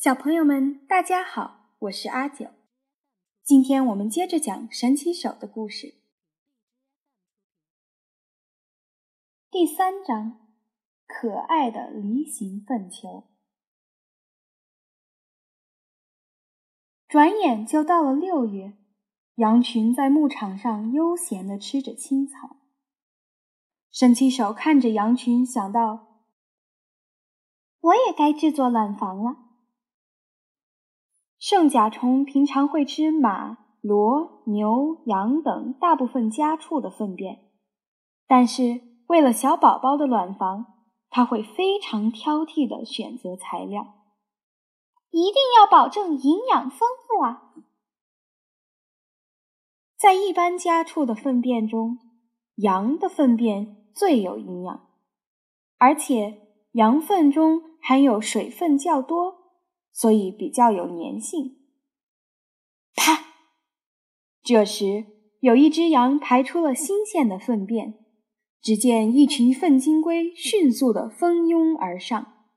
小朋友们，大家好，我是阿九。今天我们接着讲神奇手的故事。第三章，可爱的梨形粪球。转眼就到了六月，羊群在牧场上悠闲地吃着青草。神奇手看着羊群，想到：我也该制作卵房了。圣甲虫平常会吃马、骡、牛、羊等大部分家畜的粪便，但是为了小宝宝的卵房，它会非常挑剔地选择材料，一定要保证营养丰富啊！在一般家畜的粪便中，羊的粪便最有营养，而且羊粪中含有水分较多。所以比较有粘性。啪！这时有一只羊排出了新鲜的粪便，只见一群粪金龟迅速的蜂拥而上。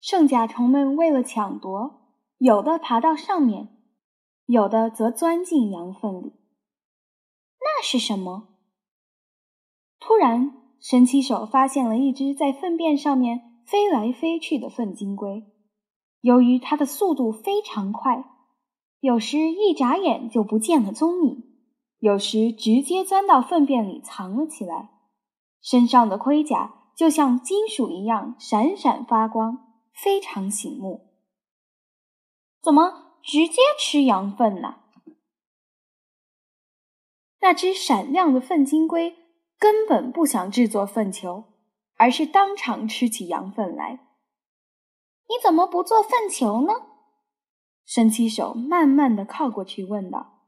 圣甲虫们为了抢夺，有的爬到上面，有的则钻进羊粪里。那是什么？突然，神奇手发现了一只在粪便上面。飞来飞去的粪金龟，由于它的速度非常快，有时一眨眼就不见了踪影，有时直接钻到粪便里藏了起来，身上的盔甲就像金属一样闪闪发光，非常醒目。怎么直接吃羊粪呢？那只闪亮的粪金龟根本不想制作粪球。而是当场吃起羊粪来。你怎么不做粪球呢？神奇手慢慢的靠过去问道。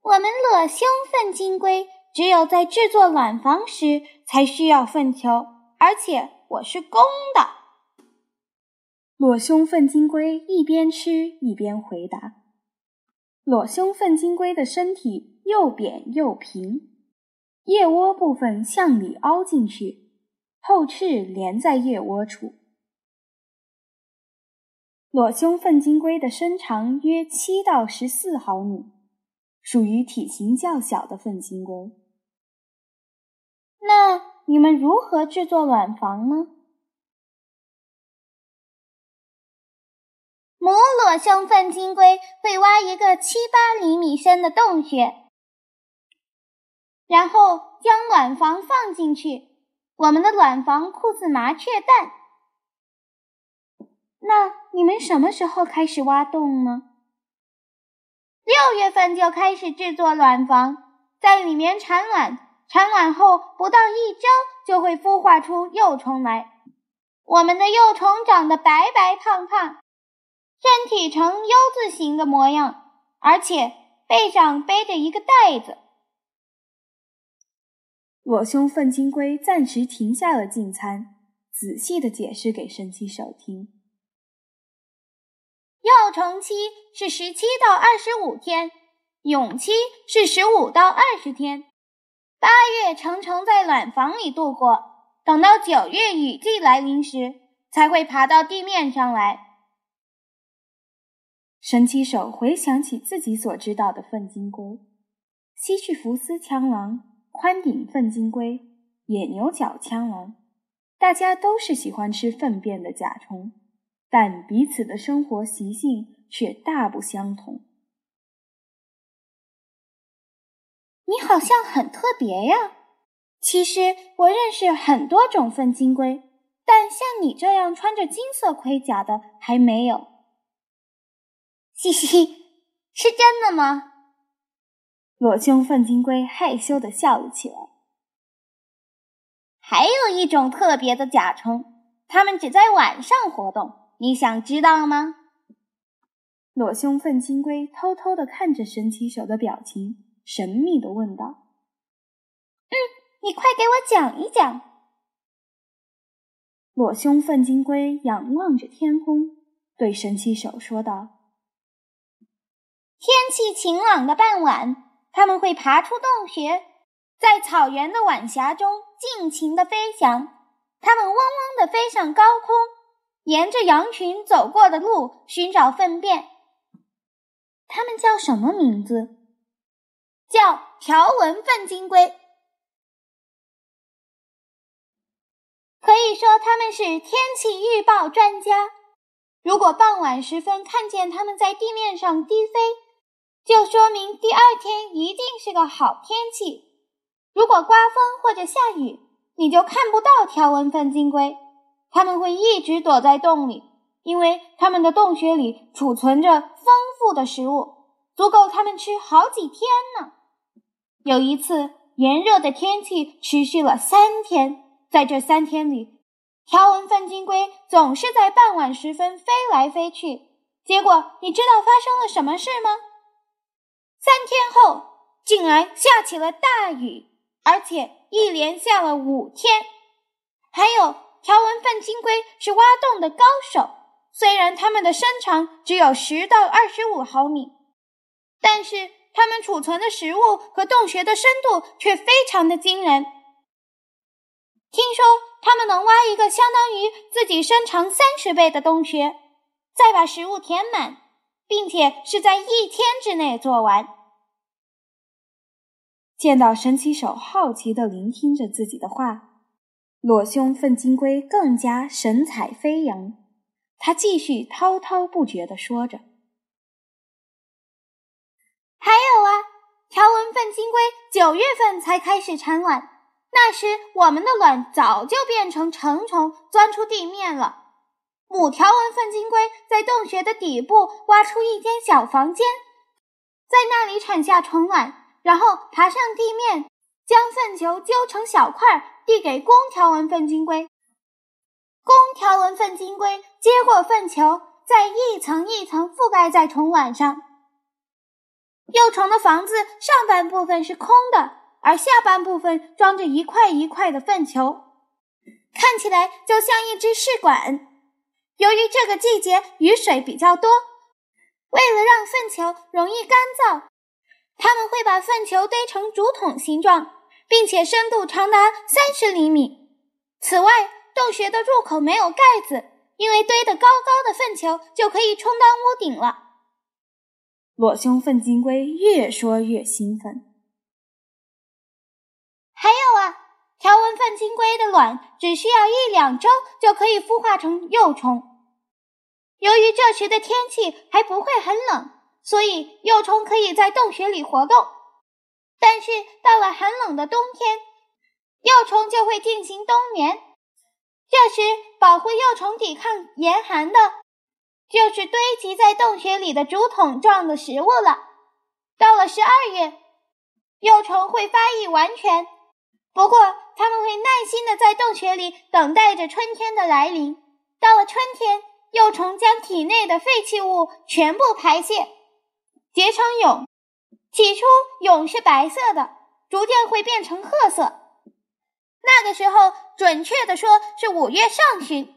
我们裸胸粪金龟只有在制作卵房时才需要粪球，而且我是公的。裸胸粪金龟一边吃一边回答。裸胸粪金龟的身体又扁又平。腋窝部分向里凹进去，后翅连在腋窝处。裸胸粪金龟的身长约七到十四毫米，属于体型较小的粪金龟。那你们如何制作卵房呢？母裸胸粪金龟会挖一个七八厘米深的洞穴。然后将卵房放进去，我们的卵房酷似麻雀蛋。那你们什么时候开始挖洞呢？六月份就开始制作卵房，在里面产卵，产卵后不到一周就会孵化出幼虫来。我们的幼虫长得白白胖胖，身体呈 U 字形的模样，而且背上背着一个袋子。裸胸粪金龟暂时停下了进餐，仔细的解释给神奇手听：幼虫期是十七到二十五天，蛹期是十五到二十天。八月成虫在卵房里度过，等到九月雨季来临时，才会爬到地面上来。神奇手回想起自己所知道的粪金龟——西去福斯枪狼。宽顶粪金龟、野牛角枪狼，大家都是喜欢吃粪便的甲虫，但彼此的生活习性却大不相同。你好像很特别呀！其实我认识很多种粪金龟，但像你这样穿着金色盔甲的还没有。嘻嘻，是真的吗？裸胸粪金龟害羞地笑了起来。还有一种特别的甲虫，它们只在晚上活动，你想知道吗？裸胸粪金龟偷偷地看着神奇手的表情，神秘地问道：“嗯，你快给我讲一讲。”裸胸粪金龟仰望着天空，对神奇手说道：“天气晴朗的傍晚。”他们会爬出洞穴，在草原的晚霞中尽情的飞翔。它们嗡嗡地飞上高空，沿着羊群走过的路寻找粪便。它们叫什么名字？叫条纹粪金龟。可以说它们是天气预报专家。如果傍晚时分看见它们在地面上低飞，就说明第二天一定是个好天气。如果刮风或者下雨，你就看不到条纹粪金龟。它们会一直躲在洞里，因为它们的洞穴里储存着丰富的食物，足够它们吃好几天呢。有一次，炎热的天气持续了三天。在这三天里，条纹粪金龟总是在傍晚时分飞来飞去。结果，你知道发生了什么事吗？三天后，竟然下起了大雨，而且一连下了五天。还有，条纹粪金龟是挖洞的高手，虽然它们的身长只有十到二十五毫米，但是它们储存的食物和洞穴的深度却非常的惊人。听说他们能挖一个相当于自己身长三十倍的洞穴，再把食物填满，并且是在一天之内做完。见到神奇手好奇地聆听着自己的话，裸胸粪金龟更加神采飞扬。他继续滔滔不绝地说着：“还有啊，条纹粪金龟九月份才开始产卵。”那时，我们的卵早就变成成虫，钻出地面了。母条纹粪金龟在洞穴的底部挖出一间小房间，在那里产下虫卵，然后爬上地面，将粪球揪成小块，递给公条纹粪金龟。公条纹粪金龟接过粪球，再一层一层覆盖在虫卵上。幼虫的房子上半部分是空的。而下半部分装着一块一块的粪球，看起来就像一只试管。由于这个季节雨水比较多，为了让粪球容易干燥，他们会把粪球堆成竹筒形状，并且深度长达三十厘米。此外，洞穴的入口没有盖子，因为堆得高高的粪球就可以充当屋顶了。裸胸粪金龟越说越兴奋。还有啊，条纹粪金龟的卵只需要一两周就可以孵化成幼虫。由于这时的天气还不会很冷，所以幼虫可以在洞穴里活动。但是到了寒冷的冬天，幼虫就会进行冬眠。这时，保护幼虫抵抗严寒的，就是堆积在洞穴里的竹筒状的食物了。到了十二月，幼虫会发育完全。不过，他们会耐心的在洞穴里等待着春天的来临。到了春天，幼虫将体内的废弃物全部排泄，结成蛹。起初，蛹是白色的，逐渐会变成褐色。那个时候，准确的说是五月上旬。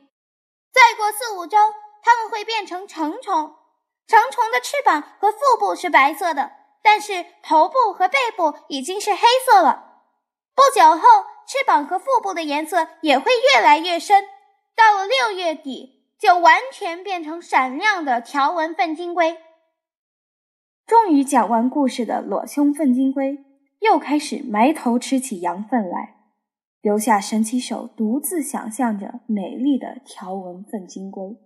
再过四五周，它们会变成成虫。成虫的翅膀和腹部是白色的，但是头部和背部已经是黑色了。不久后，翅膀和腹部的颜色也会越来越深，到了六月底，就完全变成闪亮的条纹粪金龟。终于讲完故事的裸胸粪金龟又开始埋头吃起羊粪来，留下神奇手独自想象着美丽的条纹粪金龟。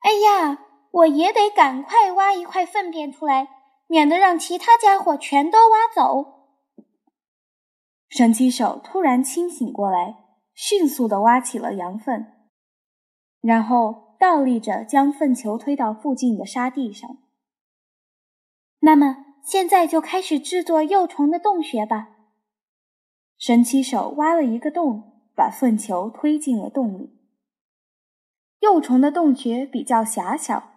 哎呀，我也得赶快挖一块粪便出来。免得让其他家伙全都挖走。神奇手突然清醒过来，迅速地挖起了羊粪，然后倒立着将粪球推到附近的沙地上。那么，现在就开始制作幼虫的洞穴吧。神奇手挖了一个洞，把粪球推进了洞里。幼虫的洞穴比较狭小。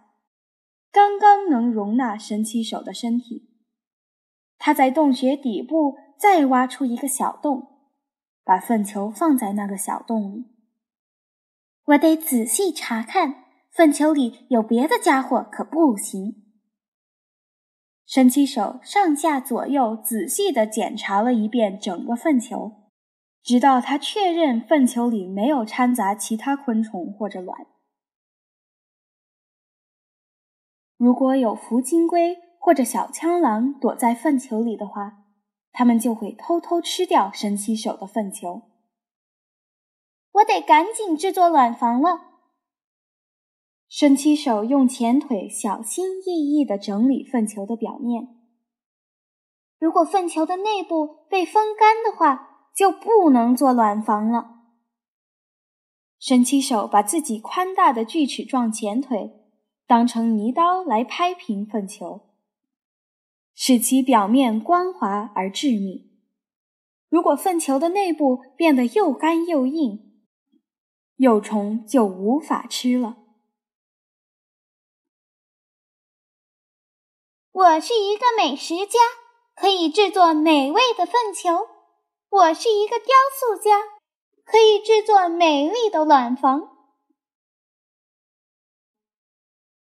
刚刚能容纳神奇手的身体，他在洞穴底部再挖出一个小洞，把粪球放在那个小洞里。我得仔细查看，粪球里有别的家伙可不行。神奇手上下左右仔细地检查了一遍整个粪球，直到他确认粪球里没有掺杂其他昆虫或者卵。如果有福金龟或者小枪狼躲在粪球里的话，他们就会偷偷吃掉神奇手的粪球。我得赶紧制作卵房了。神奇手用前腿小心翼翼地整理粪球的表面。如果粪球的内部被风干的话，就不能做卵房了。神奇手把自己宽大的锯齿状前腿当成泥刀来拍平粪球，使其表面光滑而致密。如果粪球的内部变得又干又硬，幼虫就无法吃了。我是一个美食家，可以制作美味的粪球。我是一个雕塑家，可以制作美丽的卵房。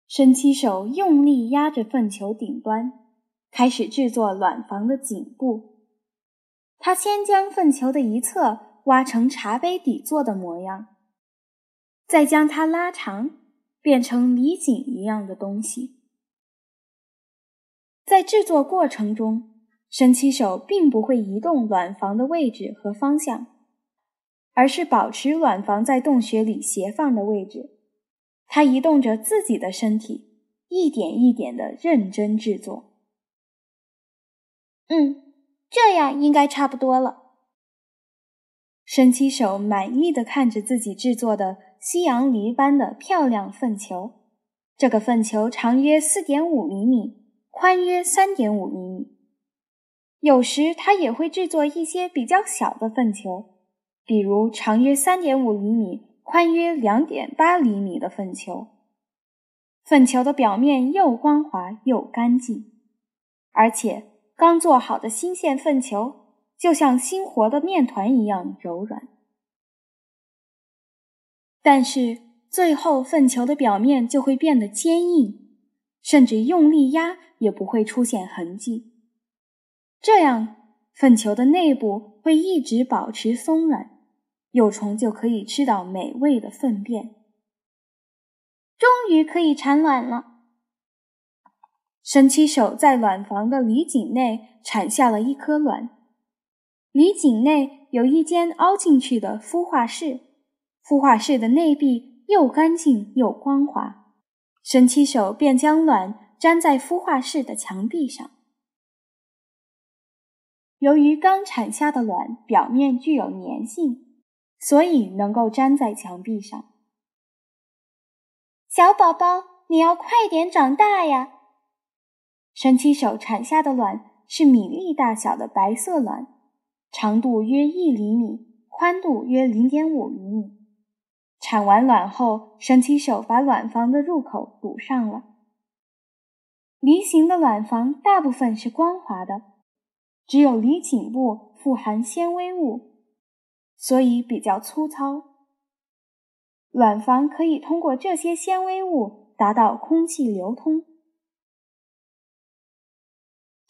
伸起手用力压着粪球顶端，开始制作卵房的颈部。他先将粪球的一侧挖成茶杯底座的模样，再将它拉长，变成梨颈一样的东西。在制作过程中，神奇手并不会移动卵房的位置和方向，而是保持卵房在洞穴里斜放的位置。它移动着自己的身体，一点一点的认真制作。嗯，这样应该差不多了。神奇手满意的看着自己制作的西洋梨般的漂亮粪球。这个粪球长约四点五厘米。宽约三点五厘米。有时他也会制作一些比较小的粪球，比如长约三点五厘米、宽约两点八厘米的粪球。粪球的表面又光滑又干净，而且刚做好的新鲜粪球就像新活的面团一样柔软。但是最后，粪球的表面就会变得坚硬，甚至用力压。也不会出现痕迹，这样粪球的内部会一直保持松软，幼虫就可以吃到美味的粪便。终于可以产卵了！神奇手在卵房的里颈内产下了一颗卵，里颈内有一间凹进去的孵化室，孵化室的内壁又干净又光滑，神奇手便将卵。粘在孵化室的墙壁上。由于刚产下的卵表面具有粘性，所以能够粘在墙壁上。小宝宝，你要快点长大呀！神奇手产下的卵是米粒大小的白色卵，长度约一厘米，宽度约零点五厘米。产完卵后，神奇手把卵房的入口堵上了。梨形的卵房大部分是光滑的，只有梨颈部富含纤维物，所以比较粗糙。卵房可以通过这些纤维物达到空气流通，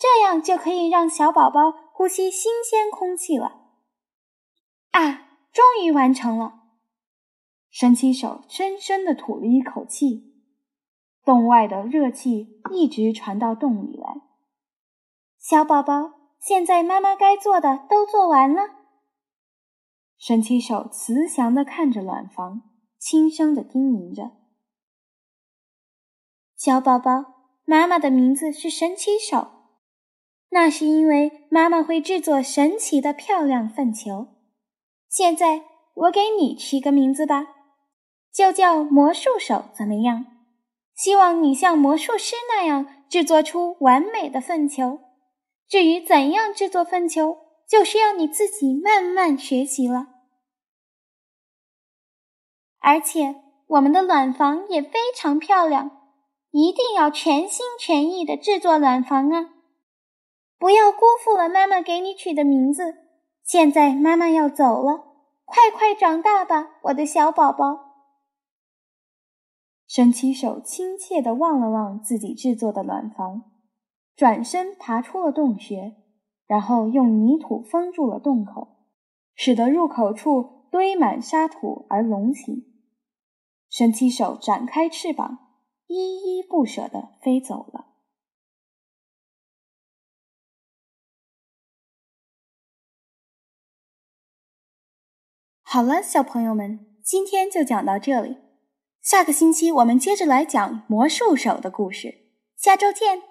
这样就可以让小宝宝呼吸新鲜空气了。啊，终于完成了！神奇手深深地吐了一口气。洞外的热气一直传到洞里来。小宝宝，现在妈妈该做的都做完了。神奇手慈祥地看着卵房，轻声地叮咛着：“小宝宝，妈妈的名字是神奇手，那是因为妈妈会制作神奇的漂亮粪球。现在我给你取个名字吧，就叫魔术手，怎么样？”希望你像魔术师那样制作出完美的粪球。至于怎样制作粪球，就需要你自己慢慢学习了。而且，我们的卵房也非常漂亮，一定要全心全意的制作卵房啊！不要辜负了妈妈给你取的名字。现在妈妈要走了，快快长大吧，我的小宝宝。神奇手亲切地望了望自己制作的卵房，转身爬出了洞穴，然后用泥土封住了洞口，使得入口处堆满沙土而隆起。神奇手展开翅膀，依依不舍地飞走了。好了，小朋友们，今天就讲到这里。下个星期我们接着来讲魔术手的故事。下周见。